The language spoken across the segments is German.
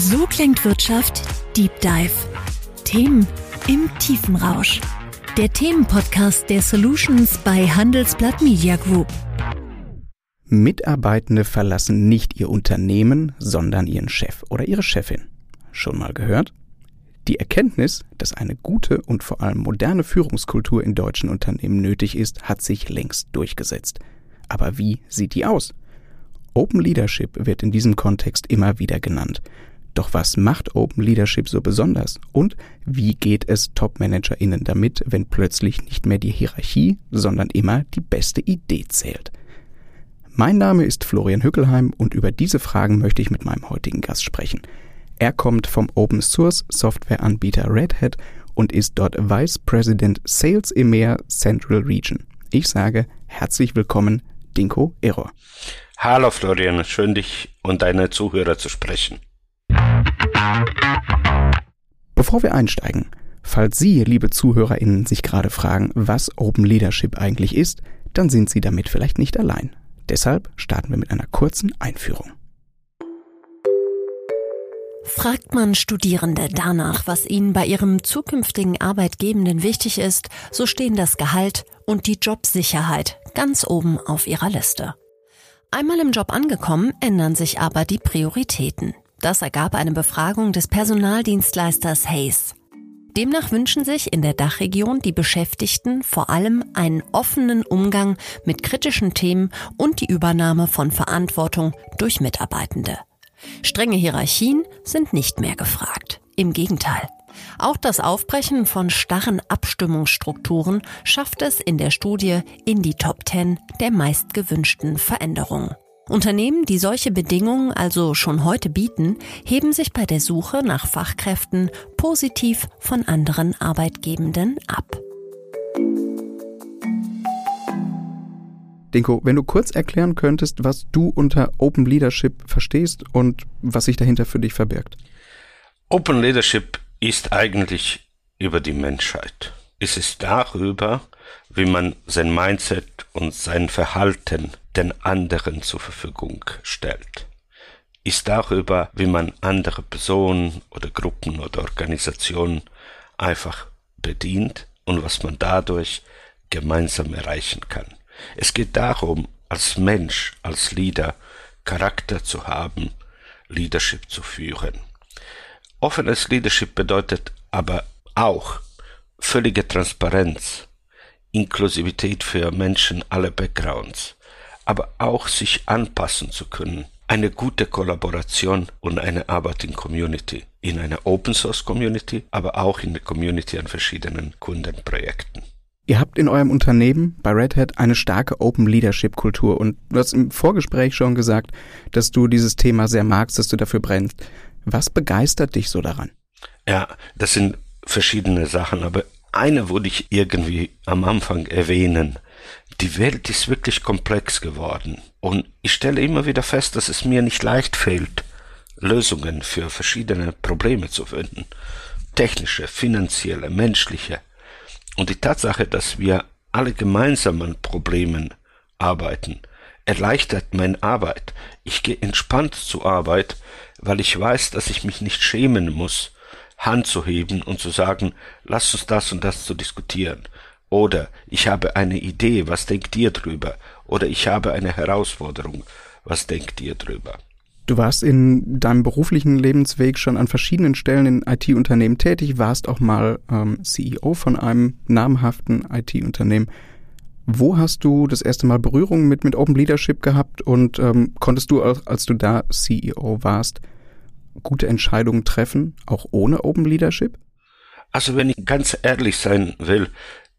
So klingt Wirtschaft Deep Dive. Themen im Tiefenrausch. Der Themenpodcast der Solutions bei Handelsblatt Media Group. Mitarbeitende verlassen nicht ihr Unternehmen, sondern ihren Chef oder ihre Chefin. Schon mal gehört? Die Erkenntnis, dass eine gute und vor allem moderne Führungskultur in deutschen Unternehmen nötig ist, hat sich längst durchgesetzt. Aber wie sieht die aus? Open Leadership wird in diesem Kontext immer wieder genannt. Doch was macht Open Leadership so besonders? Und wie geht es Top-ManagerInnen damit, wenn plötzlich nicht mehr die Hierarchie, sondern immer die beste Idee zählt? Mein Name ist Florian Hückelheim und über diese Fragen möchte ich mit meinem heutigen Gast sprechen. Er kommt vom Open Source Softwareanbieter Red Hat und ist dort Vice President Sales EMEA Central Region. Ich sage herzlich willkommen, Dinko Error. Hallo Florian, schön dich und deine Zuhörer zu sprechen. Bevor wir einsteigen, falls Sie, liebe ZuhörerInnen, sich gerade fragen, was Open Leadership eigentlich ist, dann sind Sie damit vielleicht nicht allein. Deshalb starten wir mit einer kurzen Einführung. Fragt man Studierende danach, was ihnen bei ihrem zukünftigen Arbeitgebenden wichtig ist, so stehen das Gehalt und die Jobsicherheit ganz oben auf ihrer Liste. Einmal im Job angekommen, ändern sich aber die Prioritäten. Das ergab eine Befragung des Personaldienstleisters Hayes. Demnach wünschen sich in der Dachregion die Beschäftigten vor allem einen offenen Umgang mit kritischen Themen und die Übernahme von Verantwortung durch Mitarbeitende. Strenge Hierarchien sind nicht mehr gefragt. Im Gegenteil. Auch das Aufbrechen von starren Abstimmungsstrukturen schafft es in der Studie in die Top 10 der meistgewünschten Veränderungen. Unternehmen, die solche Bedingungen also schon heute bieten, heben sich bei der Suche nach Fachkräften positiv von anderen Arbeitgebenden ab. Dinko, wenn du kurz erklären könntest, was du unter Open Leadership verstehst und was sich dahinter für dich verbirgt. Open Leadership ist eigentlich über die Menschheit. Es ist darüber, wie man sein Mindset und sein Verhalten den anderen zur Verfügung stellt. Ist darüber, wie man andere Personen oder Gruppen oder Organisationen einfach bedient und was man dadurch gemeinsam erreichen kann. Es geht darum, als Mensch, als Leader Charakter zu haben, Leadership zu führen. Offenes Leadership bedeutet aber auch völlige Transparenz, Inklusivität für Menschen aller Backgrounds, aber auch sich anpassen zu können, eine gute Kollaboration und eine Arbeit in Community, in einer Open Source Community, aber auch in der Community an verschiedenen Kundenprojekten. Ihr habt in eurem Unternehmen bei Red Hat eine starke Open Leadership Kultur und du hast im Vorgespräch schon gesagt, dass du dieses Thema sehr magst, dass du dafür brennst. Was begeistert dich so daran? Ja, das sind verschiedene Sachen, aber eine würde ich irgendwie am Anfang erwähnen. Die Welt ist wirklich komplex geworden und ich stelle immer wieder fest, dass es mir nicht leicht fällt, Lösungen für verschiedene Probleme zu finden. Technische, finanzielle, menschliche. Und die Tatsache, dass wir alle gemeinsam an Problemen arbeiten, erleichtert meine Arbeit. Ich gehe entspannt zur Arbeit, weil ich weiß, dass ich mich nicht schämen muss, Hand zu heben und zu sagen, lass uns das und das zu diskutieren. Oder ich habe eine Idee, was denkt ihr drüber? Oder ich habe eine Herausforderung, was denkt ihr drüber? Du warst in deinem beruflichen Lebensweg schon an verschiedenen Stellen in IT-Unternehmen tätig, warst auch mal ähm, CEO von einem namhaften IT-Unternehmen. Wo hast du das erste Mal Berührung mit, mit Open Leadership gehabt und ähm, konntest du, als du da CEO warst, gute Entscheidungen treffen, auch ohne Open Leadership? Also wenn ich ganz ehrlich sein will,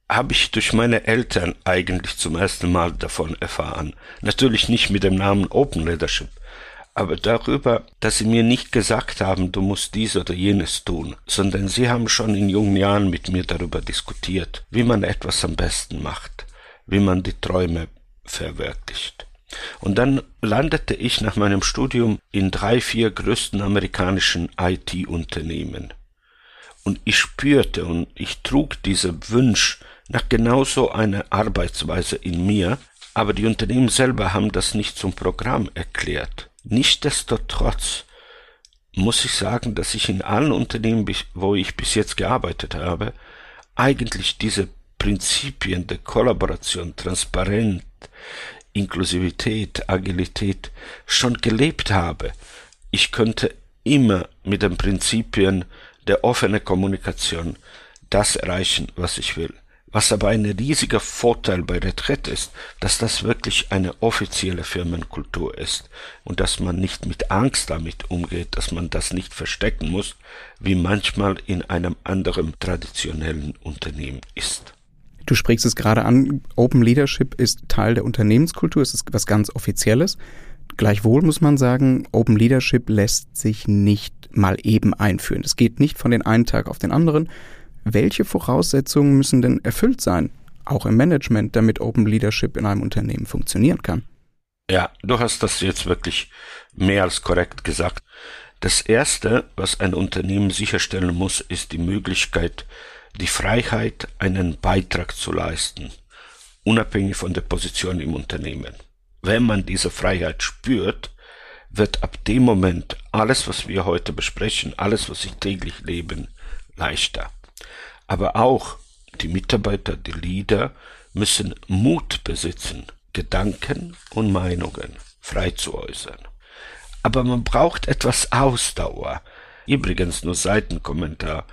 habe ich durch meine Eltern eigentlich zum ersten Mal davon erfahren. Natürlich nicht mit dem Namen Open Leadership, aber darüber, dass sie mir nicht gesagt haben, du musst dies oder jenes tun, sondern sie haben schon in jungen Jahren mit mir darüber diskutiert, wie man etwas am besten macht, wie man die Träume verwirklicht. Und dann landete ich nach meinem Studium in drei, vier größten amerikanischen IT-Unternehmen. Und ich spürte und ich trug diesen Wunsch nach genauso einer Arbeitsweise in mir, aber die Unternehmen selber haben das nicht zum Programm erklärt. Nichtsdestotrotz muss ich sagen, dass ich in allen Unternehmen, wo ich bis jetzt gearbeitet habe, eigentlich diese Prinzipien der Kollaboration, Transparenz, Inklusivität, Agilität schon gelebt habe. Ich könnte immer mit den Prinzipien der offenen Kommunikation das erreichen, was ich will. Was aber ein riesiger Vorteil bei Retreat ist, dass das wirklich eine offizielle Firmenkultur ist und dass man nicht mit Angst damit umgeht, dass man das nicht verstecken muss, wie manchmal in einem anderen traditionellen Unternehmen ist. Du sprichst es gerade an, Open Leadership ist Teil der Unternehmenskultur, es ist was ganz Offizielles. Gleichwohl muss man sagen, Open Leadership lässt sich nicht mal eben einführen. Es geht nicht von den einen Tag auf den anderen. Welche Voraussetzungen müssen denn erfüllt sein, auch im Management, damit Open Leadership in einem Unternehmen funktionieren kann? Ja, du hast das jetzt wirklich mehr als korrekt gesagt. Das Erste, was ein Unternehmen sicherstellen muss, ist die Möglichkeit, die Freiheit, einen Beitrag zu leisten, unabhängig von der Position im Unternehmen. Wenn man diese Freiheit spürt, wird ab dem Moment alles, was wir heute besprechen, alles, was wir täglich leben, leichter. Aber auch die Mitarbeiter, die Leader müssen Mut besitzen, Gedanken und Meinungen frei zu äußern. Aber man braucht etwas Ausdauer. Übrigens nur Seitenkommentar.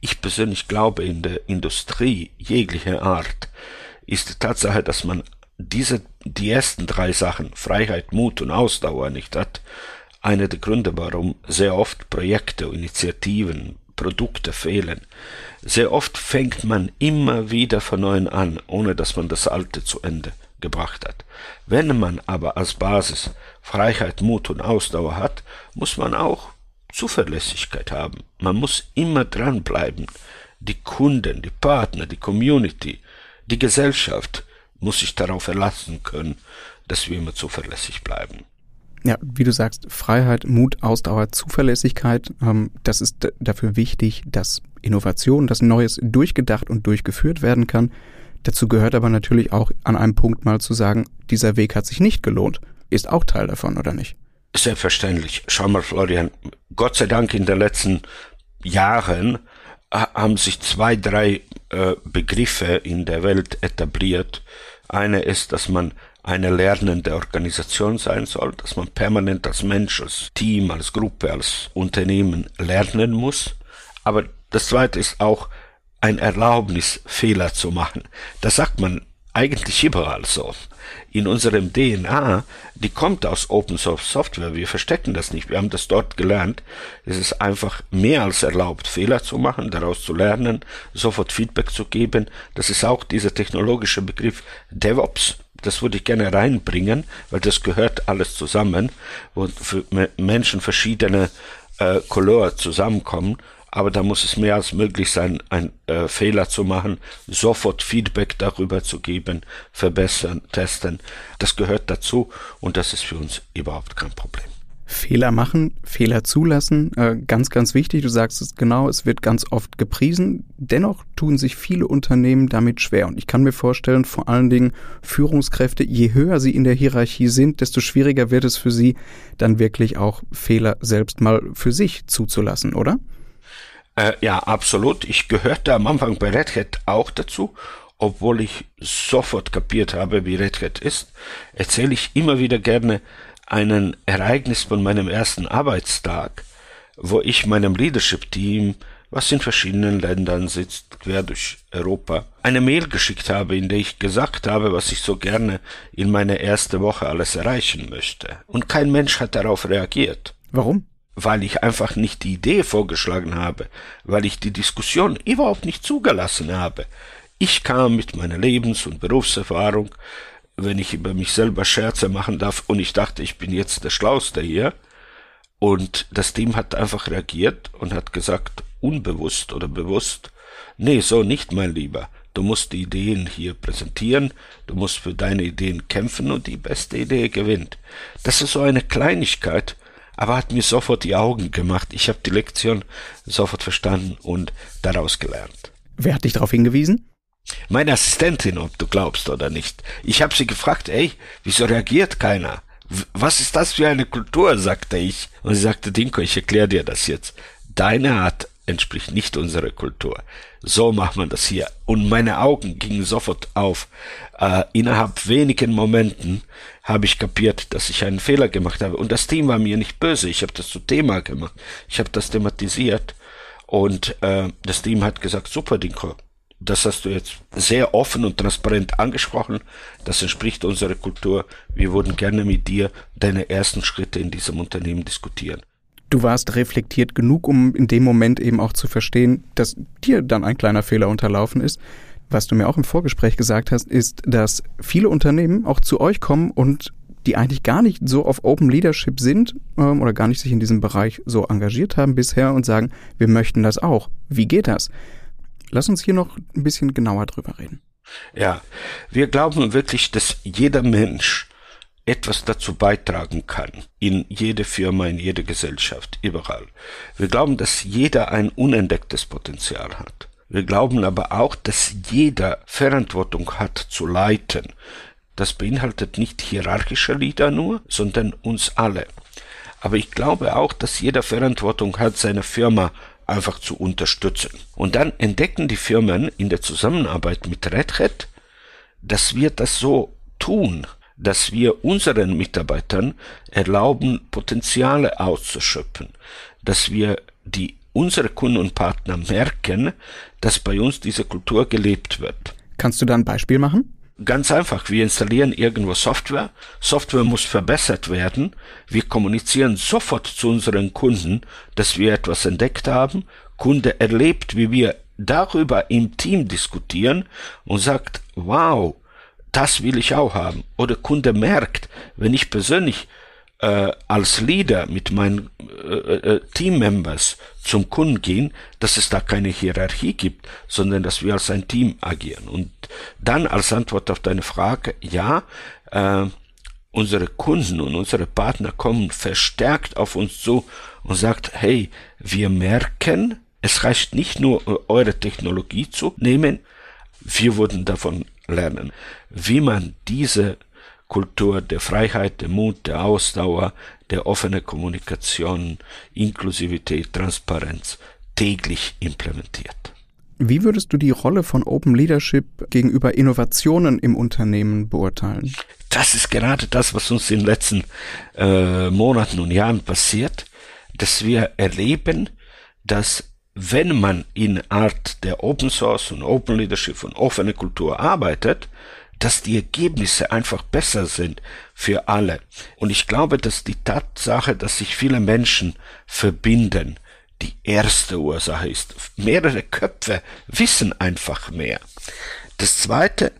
Ich persönlich glaube, in der Industrie jeglicher Art ist die Tatsache, dass man diese, die ersten drei Sachen, Freiheit, Mut und Ausdauer nicht hat, einer der Gründe, warum sehr oft Projekte, Initiativen, Produkte fehlen. Sehr oft fängt man immer wieder von neuem an, ohne dass man das Alte zu Ende gebracht hat. Wenn man aber als Basis Freiheit, Mut und Ausdauer hat, muss man auch Zuverlässigkeit haben. Man muss immer dranbleiben. Die Kunden, die Partner, die Community, die Gesellschaft muss sich darauf verlassen können, dass wir immer zuverlässig bleiben. Ja, wie du sagst, Freiheit, Mut, Ausdauer, Zuverlässigkeit, ähm, das ist dafür wichtig, dass Innovation, dass Neues durchgedacht und durchgeführt werden kann. Dazu gehört aber natürlich auch an einem Punkt mal zu sagen, dieser Weg hat sich nicht gelohnt. Ist auch Teil davon, oder nicht? Selbstverständlich. Schau mal, Florian, Gott sei Dank in den letzten Jahren haben sich zwei, drei äh, Begriffe in der Welt etabliert. Eine ist, dass man eine lernende Organisation sein soll, dass man permanent als Mensch, als Team, als Gruppe, als Unternehmen lernen muss. Aber das zweite ist auch ein Erlaubnis, Fehler zu machen. Das sagt man eigentlich überall so. In unserem DNA, die kommt aus Open Source Software. Wir verstecken das nicht. Wir haben das dort gelernt. Es ist einfach mehr als erlaubt, Fehler zu machen, daraus zu lernen, sofort Feedback zu geben. Das ist auch dieser technologische Begriff DevOps das würde ich gerne reinbringen, weil das gehört alles zusammen, wo für Menschen verschiedene äh, Couleur zusammenkommen. Aber da muss es mehr als möglich sein, einen äh, Fehler zu machen, sofort Feedback darüber zu geben, verbessern, testen. Das gehört dazu und das ist für uns überhaupt kein Problem. Fehler machen, Fehler zulassen, äh, ganz, ganz wichtig. Du sagst es genau, es wird ganz oft gepriesen. Dennoch tun sich viele Unternehmen damit schwer. Und ich kann mir vorstellen, vor allen Dingen Führungskräfte, je höher sie in der Hierarchie sind, desto schwieriger wird es für sie, dann wirklich auch Fehler selbst mal für sich zuzulassen, oder? Äh, ja, absolut. Ich gehörte am Anfang bei Red Hat auch dazu obwohl ich sofort kapiert habe, wie Red Hat ist, erzähle ich immer wieder gerne einen Ereignis von meinem ersten Arbeitstag, wo ich meinem Leadership-Team, was in verschiedenen Ländern sitzt, quer durch Europa, eine Mail geschickt habe, in der ich gesagt habe, was ich so gerne in meiner ersten Woche alles erreichen möchte. Und kein Mensch hat darauf reagiert. Warum? Weil ich einfach nicht die Idee vorgeschlagen habe, weil ich die Diskussion überhaupt nicht zugelassen habe. Ich kam mit meiner Lebens- und Berufserfahrung wenn ich über mich selber Scherze machen darf und ich dachte, ich bin jetzt der Schlauste hier. Und das Team hat einfach reagiert und hat gesagt, unbewusst oder bewusst, nee, so nicht, mein Lieber. Du musst die Ideen hier präsentieren, du musst für deine Ideen kämpfen und die beste Idee gewinnt. Das ist so eine Kleinigkeit, aber hat mir sofort die Augen gemacht. Ich habe die Lektion sofort verstanden und daraus gelernt. Wer hat dich darauf hingewiesen? Meine Assistentin, ob du glaubst oder nicht. Ich habe sie gefragt, ey, wieso reagiert keiner? was ist das für eine Kultur, sagte ich. Und sie sagte, Dinko, ich erkläre dir das jetzt. Deine Art entspricht nicht unserer Kultur. So macht man das hier. Und meine Augen gingen sofort auf. Äh, innerhalb wenigen Momenten habe ich kapiert, dass ich einen Fehler gemacht habe. Und das Team war mir nicht böse. Ich habe das zu Thema gemacht. Ich habe das thematisiert. Und äh, das Team hat gesagt, super, Dinko, das hast du jetzt sehr offen und transparent angesprochen. Das entspricht unserer Kultur. Wir würden gerne mit dir deine ersten Schritte in diesem Unternehmen diskutieren. Du warst reflektiert genug, um in dem Moment eben auch zu verstehen, dass dir dann ein kleiner Fehler unterlaufen ist. Was du mir auch im Vorgespräch gesagt hast, ist, dass viele Unternehmen auch zu euch kommen und die eigentlich gar nicht so auf Open Leadership sind ähm, oder gar nicht sich in diesem Bereich so engagiert haben bisher und sagen, wir möchten das auch. Wie geht das? Lass uns hier noch ein bisschen genauer drüber reden. Ja, wir glauben wirklich, dass jeder Mensch etwas dazu beitragen kann, in jede Firma, in jede Gesellschaft, überall. Wir glauben, dass jeder ein unentdecktes Potenzial hat. Wir glauben aber auch, dass jeder Verantwortung hat zu leiten. Das beinhaltet nicht hierarchische Lieder nur, sondern uns alle. Aber ich glaube auch, dass jeder Verantwortung hat, seine Firma einfach zu unterstützen. Und dann entdecken die Firmen in der Zusammenarbeit mit Red Hat, dass wir das so tun, dass wir unseren Mitarbeitern erlauben, Potenziale auszuschöpfen, dass wir die unsere Kunden und Partner merken, dass bei uns diese Kultur gelebt wird. Kannst du da ein Beispiel machen? Ganz einfach, wir installieren irgendwo Software, Software muss verbessert werden, wir kommunizieren sofort zu unseren Kunden, dass wir etwas entdeckt haben, Kunde erlebt, wie wir darüber im Team diskutieren und sagt, wow, das will ich auch haben. Oder Kunde merkt, wenn ich persönlich äh, als Leader mit meinen äh, äh, Teammembers zum Kunden gehen, dass es da keine Hierarchie gibt, sondern dass wir als ein Team agieren. Und dann als Antwort auf deine Frage, ja, äh, unsere Kunden und unsere Partner kommen verstärkt auf uns zu und sagt, hey, wir merken, es reicht nicht nur äh, eure Technologie zu nehmen, wir wurden davon lernen, wie man diese Kultur der Freiheit, der Mut, der Ausdauer, der offenen Kommunikation, Inklusivität, Transparenz täglich implementiert. Wie würdest du die Rolle von Open Leadership gegenüber Innovationen im Unternehmen beurteilen? Das ist gerade das, was uns in den letzten äh, Monaten und Jahren passiert, dass wir erleben, dass wenn man in Art der Open Source und Open Leadership und offene Kultur arbeitet, dass die Ergebnisse einfach besser sind für alle. Und ich glaube, dass die Tatsache, dass sich viele Menschen verbinden, die erste Ursache ist. Mehrere Köpfe wissen einfach mehr. Das zweite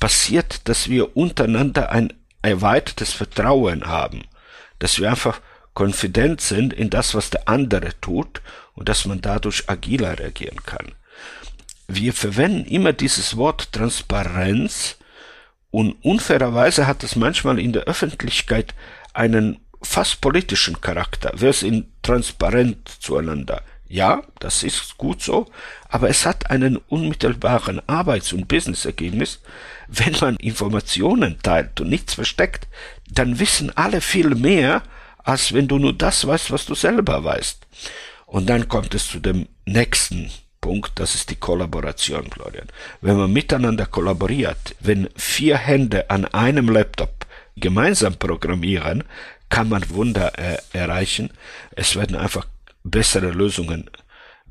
passiert, dass wir untereinander ein erweitertes Vertrauen haben, dass wir einfach konfident sind in das, was der andere tut und dass man dadurch agiler reagieren kann. Wir verwenden immer dieses Wort Transparenz, und unfairerweise hat es manchmal in der Öffentlichkeit einen fast politischen Charakter. Wir sind transparent zueinander. Ja, das ist gut so, aber es hat einen unmittelbaren Arbeits- und Businessergebnis. Wenn man Informationen teilt und nichts versteckt, dann wissen alle viel mehr, als wenn du nur das weißt, was du selber weißt. Und dann kommt es zu dem nächsten Punkt, das ist die Kollaboration, Florian. Wenn man miteinander kollaboriert, wenn vier Hände an einem Laptop gemeinsam programmieren, kann man Wunder äh, erreichen. Es werden einfach bessere Lösungen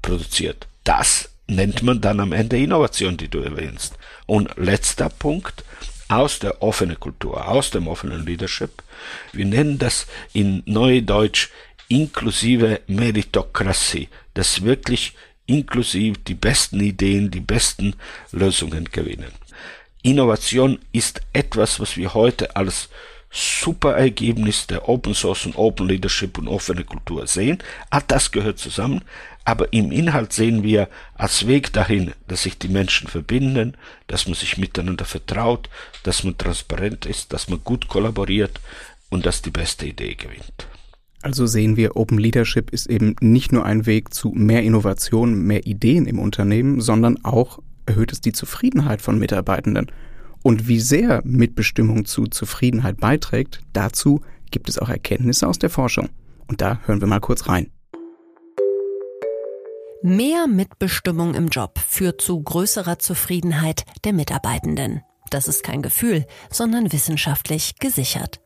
produziert. Das nennt man dann am Ende Innovation, die du erwähnst. Und letzter Punkt, aus der offenen Kultur, aus dem offenen Leadership. Wir nennen das in Neudeutsch inklusive Meritokratie, dass wirklich inklusive die besten Ideen, die besten Lösungen gewinnen. Innovation ist etwas, was wir heute als super Ergebnis der Open Source und Open Leadership und offene Kultur sehen. All das gehört zusammen, aber im Inhalt sehen wir als Weg dahin, dass sich die Menschen verbinden, dass man sich miteinander vertraut, dass man transparent ist, dass man gut kollaboriert und dass die beste Idee gewinnt. Also sehen wir, Open Leadership ist eben nicht nur ein Weg zu mehr Innovation, mehr Ideen im Unternehmen, sondern auch erhöht es die Zufriedenheit von Mitarbeitenden. Und wie sehr Mitbestimmung zu Zufriedenheit beiträgt, dazu gibt es auch Erkenntnisse aus der Forschung. Und da hören wir mal kurz rein. Mehr Mitbestimmung im Job führt zu größerer Zufriedenheit der Mitarbeitenden. Das ist kein Gefühl, sondern wissenschaftlich gesichert.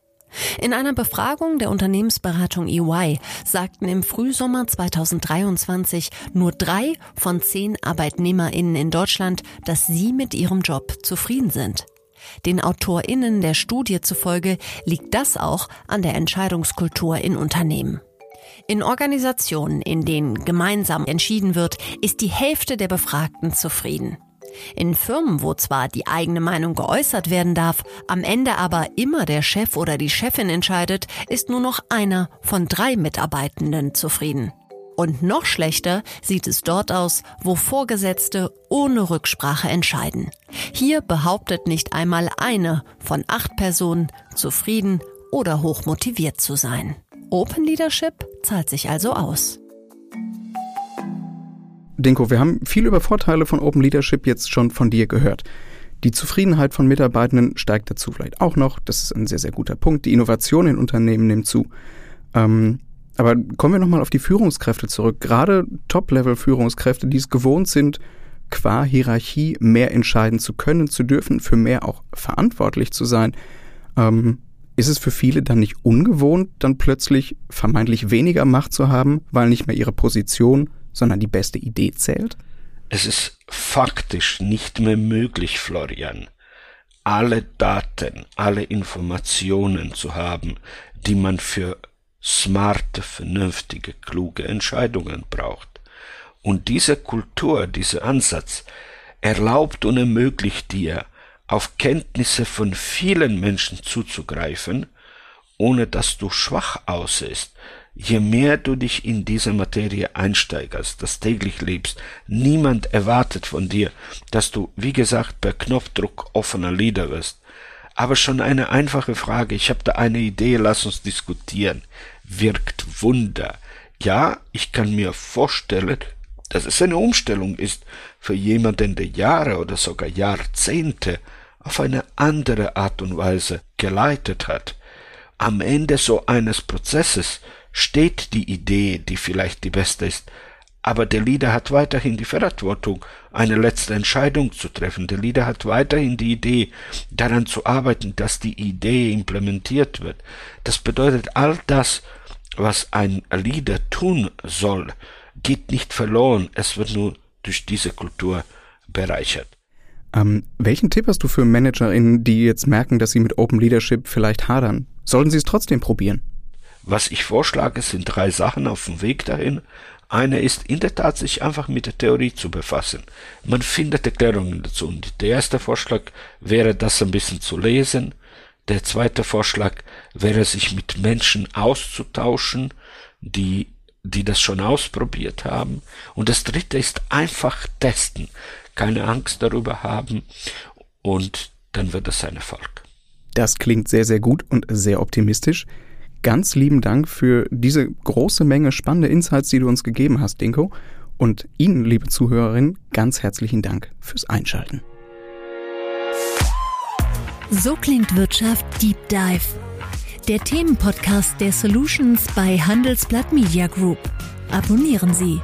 In einer Befragung der Unternehmensberatung EY sagten im Frühsommer 2023 nur drei von zehn ArbeitnehmerInnen in Deutschland, dass sie mit ihrem Job zufrieden sind. Den AutorInnen der Studie zufolge liegt das auch an der Entscheidungskultur in Unternehmen. In Organisationen, in denen gemeinsam entschieden wird, ist die Hälfte der Befragten zufrieden. In Firmen, wo zwar die eigene Meinung geäußert werden darf, am Ende aber immer der Chef oder die Chefin entscheidet, ist nur noch einer von drei Mitarbeitenden zufrieden. Und noch schlechter sieht es dort aus, wo Vorgesetzte ohne Rücksprache entscheiden. Hier behauptet nicht einmal eine von acht Personen, zufrieden oder hochmotiviert zu sein. Open Leadership zahlt sich also aus. Dinko, wir haben viel über Vorteile von Open Leadership jetzt schon von dir gehört. Die Zufriedenheit von Mitarbeitenden steigt dazu vielleicht auch noch. Das ist ein sehr, sehr guter Punkt. Die Innovation in Unternehmen nimmt zu. Ähm, aber kommen wir nochmal auf die Führungskräfte zurück. Gerade Top-Level-Führungskräfte, die es gewohnt sind, qua Hierarchie mehr entscheiden zu können, zu dürfen, für mehr auch verantwortlich zu sein. Ähm, ist es für viele dann nicht ungewohnt, dann plötzlich vermeintlich weniger Macht zu haben, weil nicht mehr ihre Position sondern die beste Idee zählt? Es ist faktisch nicht mehr möglich, Florian, alle Daten, alle Informationen zu haben, die man für smarte, vernünftige, kluge Entscheidungen braucht. Und diese Kultur, dieser Ansatz erlaubt und ermöglicht dir, auf Kenntnisse von vielen Menschen zuzugreifen, ohne dass du schwach aussiehst, je mehr du dich in diese Materie einsteigerst, das täglich lebst, niemand erwartet von dir, dass du, wie gesagt, per Knopfdruck offener Leader wirst. Aber schon eine einfache Frage, ich habe da eine Idee, lass uns diskutieren, wirkt Wunder. Ja, ich kann mir vorstellen, dass es eine Umstellung ist für jemanden, der Jahre oder sogar Jahrzehnte auf eine andere Art und Weise geleitet hat. Am Ende so eines Prozesses steht die Idee, die vielleicht die beste ist, aber der Leader hat weiterhin die Verantwortung, eine letzte Entscheidung zu treffen. Der Leader hat weiterhin die Idee, daran zu arbeiten, dass die Idee implementiert wird. Das bedeutet, all das, was ein Leader tun soll, geht nicht verloren. Es wird nur durch diese Kultur bereichert. Ähm, welchen Tipp hast du für ManagerInnen, die jetzt merken, dass sie mit Open Leadership vielleicht hadern? Sollten sie es trotzdem probieren? Was ich vorschlage, sind drei Sachen auf dem Weg dahin. Eine ist in der Tat, sich einfach mit der Theorie zu befassen. Man findet Erklärungen dazu. Und der erste Vorschlag wäre, das ein bisschen zu lesen. Der zweite Vorschlag wäre, sich mit Menschen auszutauschen, die, die das schon ausprobiert haben. Und das dritte ist einfach testen. Keine Angst darüber haben. Und dann wird es ein Erfolg. Das klingt sehr, sehr gut und sehr optimistisch. Ganz lieben Dank für diese große Menge spannende Insights, die du uns gegeben hast, Dinko. Und Ihnen, liebe Zuhörerinnen, ganz herzlichen Dank fürs Einschalten. So klingt Wirtschaft Deep Dive. Der Themenpodcast der Solutions bei Handelsblatt Media Group. Abonnieren Sie.